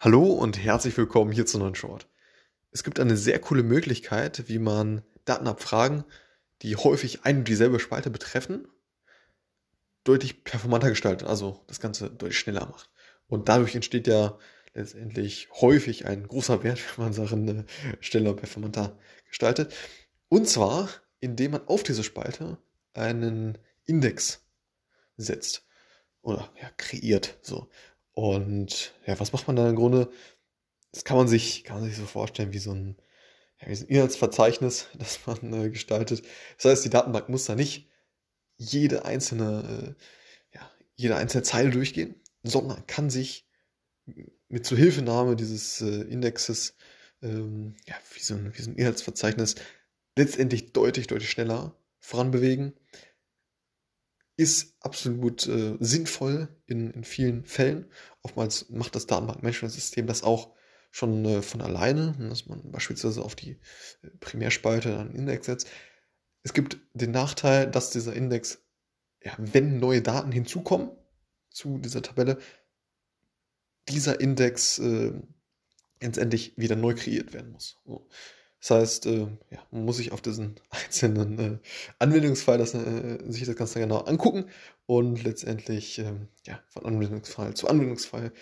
Hallo und herzlich willkommen hier zu neuen Short. Es gibt eine sehr coole Möglichkeit, wie man Datenabfragen, die häufig ein und dieselbe Spalte betreffen, deutlich performanter gestaltet, also das Ganze deutlich schneller macht. Und dadurch entsteht ja letztendlich häufig ein großer Wert, wenn man Sachen äh, schneller und performanter gestaltet. Und zwar, indem man auf diese Spalte einen Index setzt oder ja, kreiert. So. Und ja, was macht man da im Grunde? Das kann man sich, kann man sich so vorstellen wie so ein, ja, wie so ein Inhaltsverzeichnis, das man äh, gestaltet. Das heißt, die Datenbank muss da nicht jede einzelne, äh, ja, jede einzelne Zeile durchgehen, sondern kann sich mit Zuhilfenahme dieses äh, Indexes, ähm, ja, wie so, ein, wie so ein Inhaltsverzeichnis, letztendlich deutlich, deutlich schneller voranbewegen ist absolut äh, sinnvoll in, in vielen Fällen. Oftmals macht das Datenbankmanagementsystem das auch schon äh, von alleine, dass man beispielsweise auf die äh, Primärspalte einen Index setzt. Es gibt den Nachteil, dass dieser Index, ja, wenn neue Daten hinzukommen zu dieser Tabelle, dieser Index äh, letztendlich wieder neu kreiert werden muss. So. Das heißt, äh, ja, man muss sich auf diesen einzelnen äh, Anwendungsfall das, äh, sich das Ganze genau angucken und letztendlich ähm, ja, von Anwendungsfall zu Anwendungsfall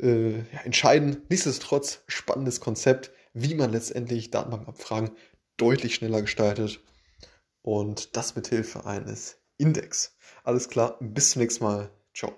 äh, ja, entscheiden. Nichtsdestotrotz spannendes Konzept, wie man letztendlich Datenbankabfragen deutlich schneller gestaltet und das mit Hilfe eines Index. Alles klar, bis zum nächsten Mal. Ciao.